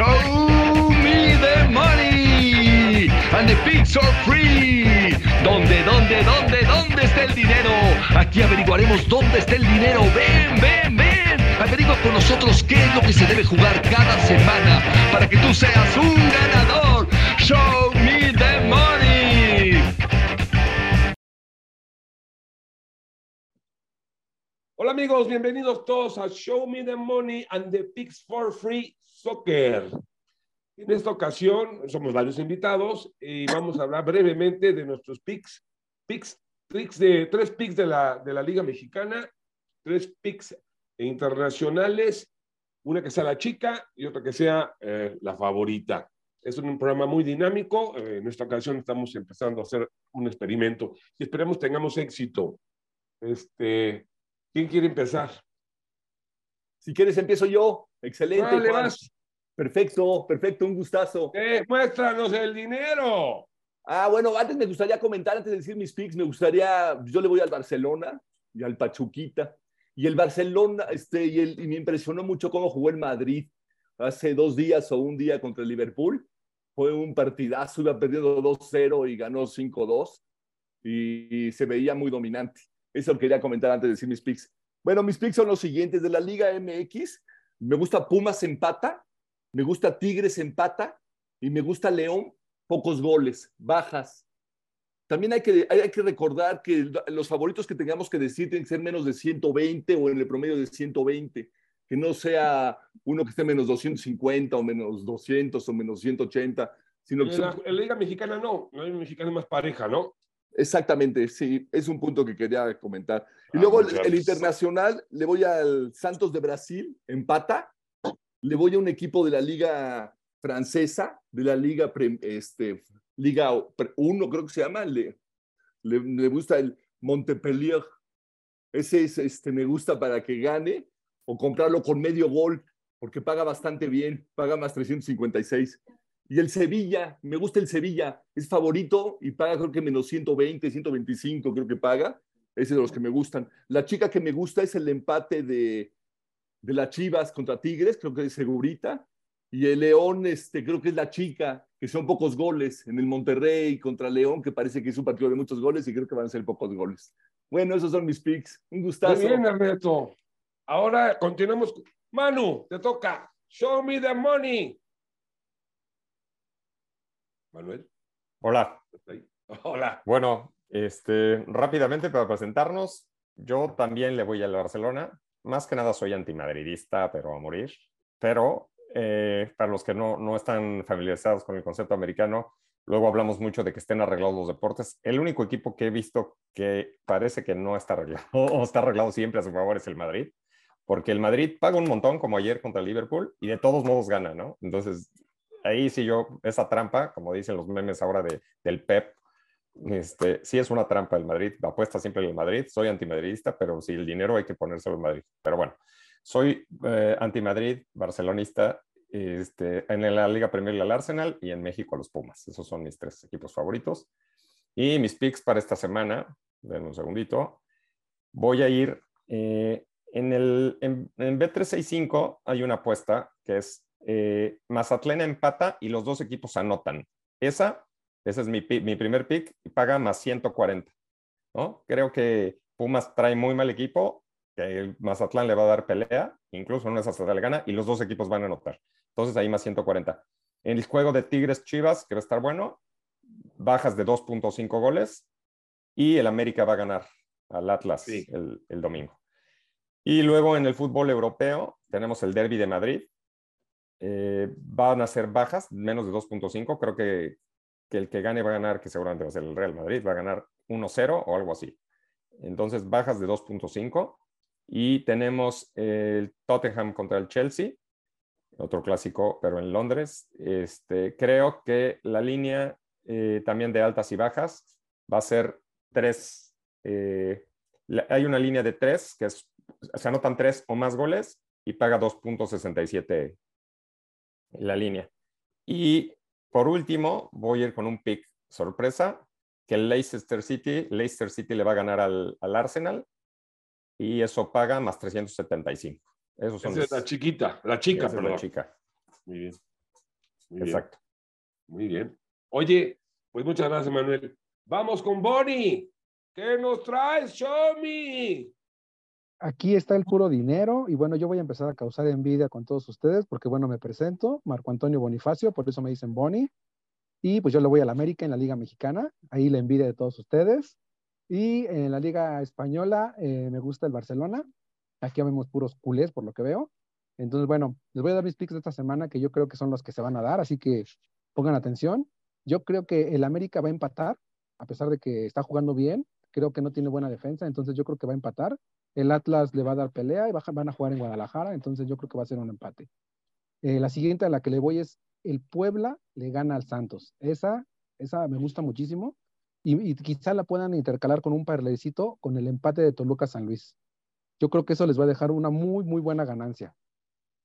Show me the money and the pigs are free. ¿Dónde, dónde, dónde, dónde está el dinero? Aquí averiguaremos dónde está el dinero. Ven, ven, ven. Averigua con nosotros qué es lo que se debe jugar cada semana para que tú seas un ganador. Show Hola amigos, bienvenidos todos a Show Me the Money and the Picks for Free Soccer. En esta ocasión somos varios invitados y vamos a hablar brevemente de nuestros picks, picks, picks de tres picks de la, de la Liga Mexicana, tres picks internacionales, una que sea la chica y otra que sea eh, la favorita. Es un programa muy dinámico. eh, en esta ocasión estamos empezando a hacer un experimento y esperemos tengamos éxito. Este, ¿Quién quiere empezar? Si quieres, empiezo yo. Excelente. Dale, Juan. vas. Perfecto, perfecto, un gustazo. Eh, muéstranos el dinero. Ah, bueno, antes me gustaría comentar, antes de decir mis picks, me gustaría, yo le voy al Barcelona y al Pachuquita. Y el Barcelona, este, y, el- y me impresionó mucho cómo jugó el Madrid hace dos días o un día contra el Liverpool. Fue un partidazo, iba perdiendo 2-0 y ganó 5-2. Y, y se veía muy dominante. Eso quería comentar antes de decir mis picks. Bueno, mis picks son los siguientes. De la Liga MX, me gusta Pumas empata, me gusta Tigres empata y me gusta León pocos goles, bajas. También hay que, hay, que recordar que los favoritos que tengamos que decir tienen que ser menos de 120 o en el promedio de 120, que no sea uno que esté menos 250 o menos 200 o menos 180, sino que En la, son- en la Liga Mexicana no. La Liga Mexicana es más pareja, ¿no? Exactamente, sí, es un punto que quería comentar. Y Ah, luego el, internacional, le voy al Santos de Brasil, empata. Le voy a un equipo de la liga francesa, de la liga, este, liga 1, creo que se llama. Le, le, le gusta el Montpellier. Ese es, este, me gusta para que gane o comprarlo con medio gol, porque paga bastante bien, paga más 356. Y el Sevilla, me gusta el Sevilla, es favorito y paga creo que menos 120, 125 creo que paga. Ese es de los que me gustan. La chica que me gusta es el empate de, de las Chivas contra Tigres, creo que es segurita. Y el León, este, creo que es la chica, que son pocos goles en el Monterrey contra León, que parece que es un partido de muchos goles y creo que van a ser pocos goles. Bueno, esos son mis picks. Un Muy gustazo. bien, Ernesto. Ahora continuamos. Manu, te toca. Show me the money. Manuel. Hola. Hola. Bueno, este, rápidamente para presentarnos, yo también le voy al Barcelona. Más que nada soy antimadridista, pero a morir. Pero eh, para los que no, no están familiarizados con el concepto americano, luego hablamos mucho de que estén arreglados los deportes. El único equipo que he visto que parece que no está arreglado o está arreglado siempre a su favor es el Madrid. Porque el Madrid paga un montón, como ayer contra el Liverpool, y de todos modos gana, ¿no? Entonces, ahí sí yo, esa trampa, como dicen los memes ahora de, del Pep, este, sí es una trampa el Madrid, apuesta siempre el Madrid, soy antimadridista, pero si el dinero hay que ponérselo al Madrid. Pero bueno, soy eh, antimadrid, barcelonista, este, en la Liga Premier al Arsenal y en México a los Pumas. Esos son mis tres equipos favoritos. Y mis picks para esta semana, denme un segundito, voy a ir eh, en, el, en, en B365 hay una apuesta que es eh, Mazatlán empata y los dos equipos anotan. Esa, ese es mi, mi primer pick y paga más 140. ¿no? Creo que Pumas trae muy mal equipo, que el Mazatlán le va a dar pelea, incluso en esa le gana y los dos equipos van a anotar. Entonces ahí más 140. En el juego de Tigres Chivas, que va a estar bueno, bajas de 2.5 goles y el América va a ganar al Atlas Sí. el, el domingo. Y luego en el fútbol europeo tenemos el Derby de Madrid. Eh, van a ser bajas, menos de 2.5. Creo que, el que gane va a ganar, que seguramente va a ser el Real Madrid, va a ganar 1-0 o algo así. Entonces, bajas de 2.5. Y tenemos el Tottenham contra el Chelsea, otro clásico, pero en Londres. Este, creo que la línea eh, también de altas y bajas va a ser 3. eh, hay una línea de 3 que es, se anotan 3 o más goles y paga 2.67 la línea. Y por último, voy a ir con un pick sorpresa, que el Leicester City, Leicester City le va a ganar al, al Arsenal y eso paga más 375. Esos son Esa es la chiquita, la chica, esa es la perdón. chica. Muy bien. Muy bien, Exacto. muy bien. Oye, pues muchas gracias, Manuel. Vamos con Bonnie. ¿Qué nos traes? Show me. Aquí está el puro dinero y bueno, yo voy a empezar a causar envidia con todos ustedes porque bueno, me presento, Marco Antonio Bonifacio, por eso me dicen Boni. Y pues yo le voy a la América en la Liga Mexicana, ahí la envidia de todos ustedes. Y en la Liga Española eh, me gusta el Barcelona. Aquí vemos puros culés por lo que veo. Entonces, bueno, les voy a dar mis picks de esta semana que yo creo que son los que se van a dar, así que pongan atención. Yo creo que el América va a empatar, a pesar de que está jugando bien. Creo que no tiene buena defensa, entonces yo creo que va a empatar. El Atlas le va a dar pelea y van a jugar en Guadalajara, entonces yo creo que va a ser un empate. Eh, la siguiente a la que le voy es el Puebla le gana al Santos. Esa, esa me gusta muchísimo y, y quizá la puedan intercalar con un parlecito con el empate de Toluca San Luis. Yo creo que eso les va a dejar una muy, muy buena ganancia.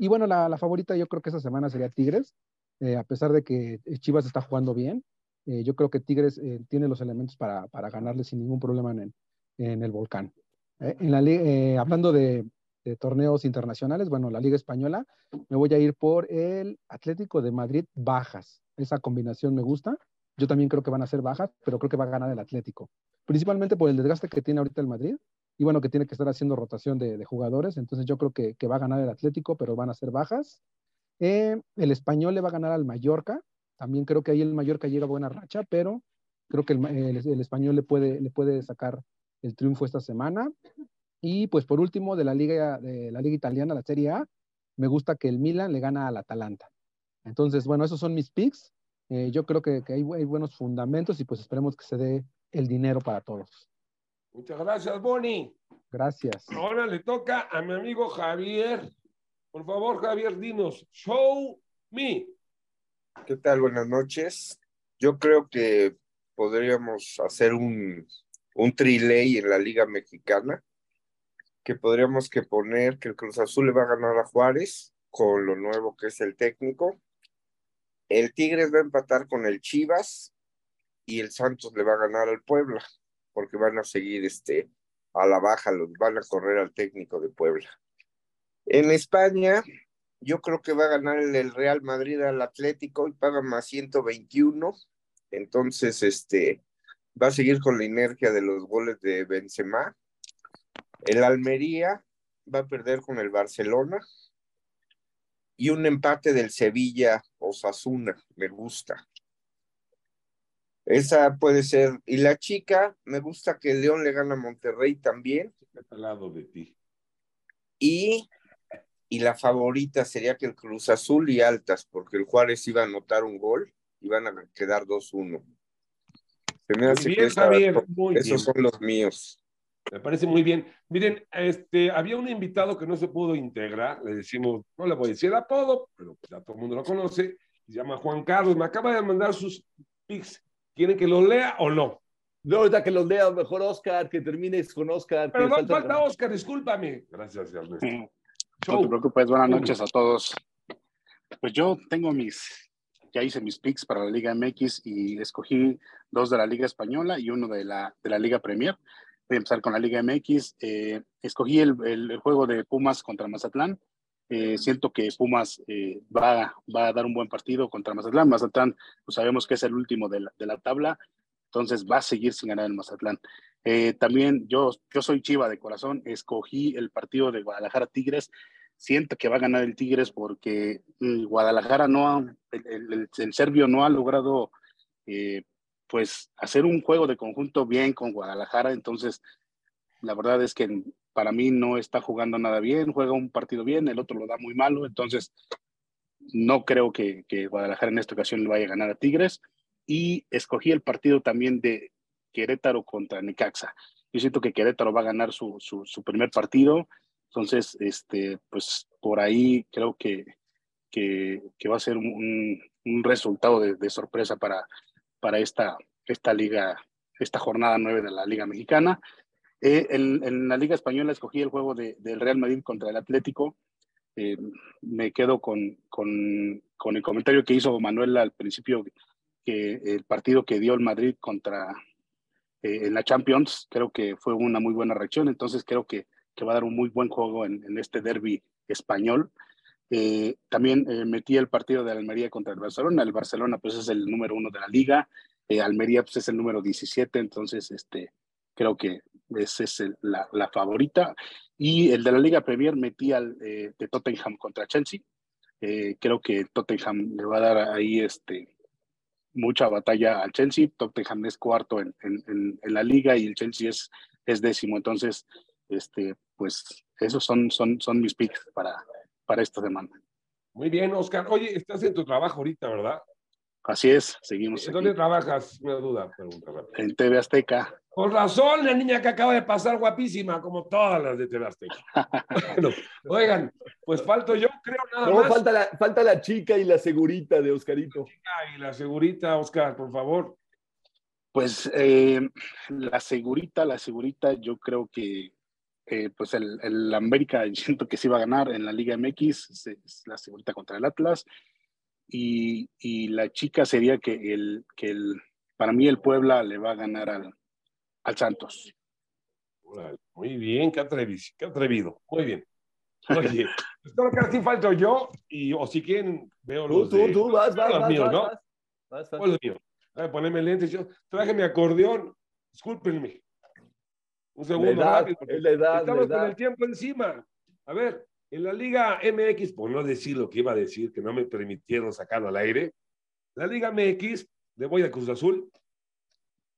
Y bueno, la, favorita yo creo que esta semana sería Tigres, eh, a pesar de que Chivas está jugando bien. Eh, yo creo que Tigres eh, tiene los elementos para, para ganarle sin ningún problema en en el volcán. Eh, en la, hablando de, torneos internacionales, bueno, la Liga Española, me voy a ir por el Atlético de Madrid bajas. Esa combinación me gusta. Yo también creo que van a ser bajas, pero creo que va a ganar el Atlético. Principalmente por el desgaste que tiene ahorita el Madrid y bueno, que tiene que estar haciendo rotación de, jugadores. Entonces yo creo que, va a ganar el Atlético, pero van a ser bajas. El Español le va a ganar al Mallorca. También creo que ahí el Mallorca llega a buena racha, pero creo que el, el, el Español le puede, le puede sacar el triunfo esta semana. Y pues por último, de la liga, de la liga italiana, la Serie A, me gusta que el Milan le gana al Atalanta. Entonces, bueno, esos son mis picks. Eh, yo creo que, que hay, hay, buenos fundamentos y pues esperemos que se dé el dinero para todos. Muchas gracias, Bonnie. Gracias. Ahora le toca a mi amigo Javier. Por favor, Javier, dinos, show me. ¿Qué tal? Buenas noches. Yo creo que podríamos hacer un, un triley en la Liga Mexicana, que podríamos que poner que el Cruz Azul le va a ganar a Juárez con lo nuevo que es el técnico. El Tigres va a empatar con el Chivas y el Santos le va a ganar al Puebla, porque van a seguir este, a la baja, los van a correr al técnico de Puebla. En España, yo creo que va a ganar el Real Madrid al Atlético y paga más 121. Entonces, este, va a seguir con la inercia de los goles de Benzema. El Almería va a perder con el Barcelona. Y un empate del Sevilla Osasuna, me gusta. Esa puede ser. Y la chica, me gusta que León le gana a Monterrey también. Al lado de ti. Y y la favorita sería que el Cruz Azul y Altas, porque el Juárez iba a anotar un gol y van a quedar 2-1. Se me hace Muy que bien, esa- Javier, muy esos bien. son los míos. Me parece muy bien. Miren, este, había un invitado que no se pudo integrar, le decimos, no le voy a decir el apodo, pero ya todo el mundo lo conoce, se llama Juan Carlos, me acaba de mandar sus pics. ¿Quieren que los lea o no? No, ahorita que los lea, mejor Oscar, que termines con Oscar. Pero que no falta- falta Oscar, discúlpame. Gracias, Ernesto. No Show. te preocupes, buenas noches a todos. Pues yo tengo mis, ya hice mis picks para la Liga MX y escogí dos de la Liga Española y uno de la, de la Liga Premier. Voy a empezar con la Liga MX. Eh, escogí el, el, el juego de Pumas contra Mazatlán. Eh, siento que Pumas eh, va, va a dar un buen partido contra Mazatlán. Mazatlán, pues sabemos que es el último de la, de la tabla, entonces va a seguir sin ganar el Mazatlán. Eh, también yo, yo soy chiva de corazón, escogí el partido de Guadalajara Tigres. Siento que va a ganar el Tigres porque mm, Guadalajara no ha, el, el, el, serbio no ha logrado eh, pues hacer un juego de conjunto bien con Guadalajara. Entonces, la verdad es que para mí no está jugando nada bien, juega un partido bien, el otro lo da muy malo. Entonces, no creo que, que Guadalajara en esta ocasión le vaya a ganar a Tigres. Y escogí el partido también de Querétaro contra Necaxa. Yo siento que Querétaro va a ganar su, su, primer partido, entonces, este, pues por ahí creo que, que, va a ser un, un resultado de, sorpresa para, para esta, esta liga, esta jornada nueve de la Liga Mexicana. Eh, en, la Liga Española escogí el juego de, del Real Madrid contra el Atlético. Eh, me quedo con, con, con el comentario que hizo Manuel al principio, que el partido que dio el Madrid contra, eh, en la Champions, creo que fue una muy buena reacción, entonces creo que, que va a dar un muy buen juego en, este derby español. Eh, también eh, metí el partido de Almería contra el Barcelona. El Barcelona pues es el número uno de la liga. Eh, Almería pues es el número 17, entonces este, creo que esa es la, la favorita. Y el de la Liga Premier metí al de Tottenham contra Chelsea. Creo que Tottenham le va a dar ahí este, mucha batalla al Chelsea. Tottenham es cuarto en, en, en- la liga y el Chelsea es, es décimo. Entonces, este, pues esos son, son, son mis picks para, para esta semana. Muy bien, Oscar. Oye, estás en tu trabajo ahorita, ¿verdad? Así es, seguimos ¿En dónde trabajas? Una duda, pregunta rápida. en TV Azteca. Con razón, la niña que acaba de pasar guapísima, como todas las de TV Azteca. Bueno, oigan, pues falto yo, creo nada No, más. falta la, falta la chica y la segurita de Oscarito. Y la segurita, Oscar, por favor. Pues eh, la segurita, la segurita, yo creo que eh, pues el, el América siento que sí va a ganar en la Liga MX, es, es la segurita contra el Atlas. Y, y la chica sería que el, que el, para mí el Puebla le va a ganar al, al Santos. Muy bien, qué atrevido, qué atrevido. Muy bien. Oye, pues creo que así falto yo, y o si quieren, veo Tú, los tú, de- tú, vas, vas, los vas, míos, vas, ¿no? vas. Vas, vas. ¿Cuál es el mío? A ver, ponerme lentes. Yo traje mi acordeón. Discúlpenme. Un segundo edad, rápido. Estamos con el tiempo encima. A ver, en la Liga MX, por no decir lo que iba a decir, que no me permitieron sacarlo al aire, la Liga MX, le voy a Cruz Azul,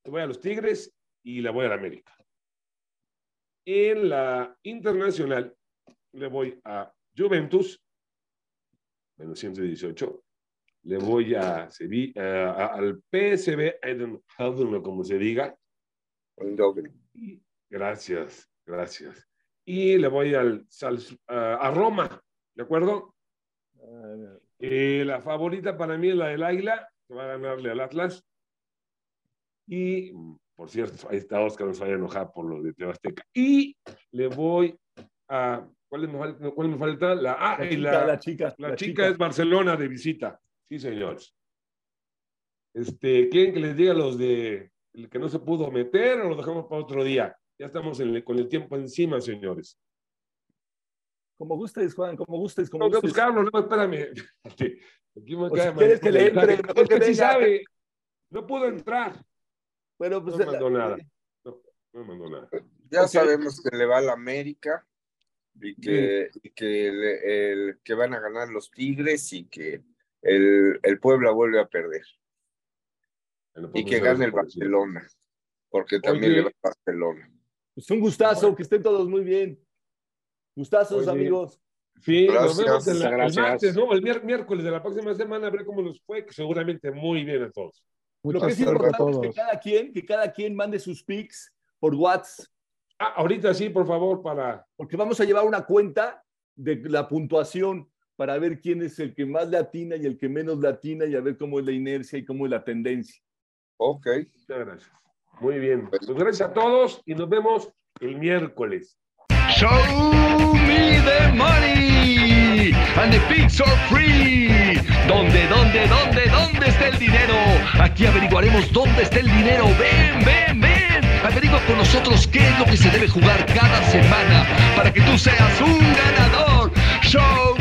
le voy a los Tigres y le voy a la América. En la Internacional, le voy a Juventus, menos 118. Le voy a Sevilla, a- a- al PSV Eindhoven, como se diga. Y- Gracias, gracias. Y le voy al Sals- a, Roma, ¿de acuerdo? Ah, Eh, la favorita para mí es la del Águila, que va a ganarle al Atlas. Y, por cierto, ahí está Oscar, no se vaya a enojar por lo de Tebasteca. Y le voy a. ¿Cuál me falta? ¿Cuál me falta? La, ah, La chica, la, la chica. la chica es Barcelona de visita. Sí, señores. Este, ¿Quieren que les diga los de el que no se pudo meter o lo dejamos para otro día? Ya estamos en el- con el tiempo encima, señores. Como gustes, Juan, como gustes, como que gustes. buscarlo, no, espérame. Aquí me O cae si quieres que le entre, mensaje. mejor Es que que sí venga. sabe. No pudo entrar. Bueno, pues No mandó la- nada. No me mandó nada. Ya sabemos que le va a la América y que, y que, el, que van a ganar los Tigres y que el, el Puebla vuelve a perder. Bueno, Y pues, que gane el decir. Barcelona, porque también Oye. le va a Barcelona. pues un gustazo, que estén todos muy bien. Gustazos, Oye. amigos. Sí, nos Gracias. vemos el, el Gracias. martes, ¿no? El miércoles de la próxima semana, a ver cómo nos fue, que seguramente muy bien a todos. Lo Mucha que es importante es que cada quien, que cada quien mande sus pics por WhatsApp, Ah, ahorita sí, por favor, para. porque vamos a llevar una cuenta de la puntuación para ver quién es el que más latina y el que menos latina y a ver cómo es la inercia y cómo es la tendencia. Ok. Muchas gracias. Muy bien. Pues gracias a todos y nos vemos el miércoles. Show me the money and the pigs are free. ¿Dónde, dónde, dónde, dónde está el dinero? Aquí averiguaremos dónde está el dinero. Ven, ven, ven. Averigua con nosotros qué es lo que se debe jugar cada semana para que tú seas un ganador. Show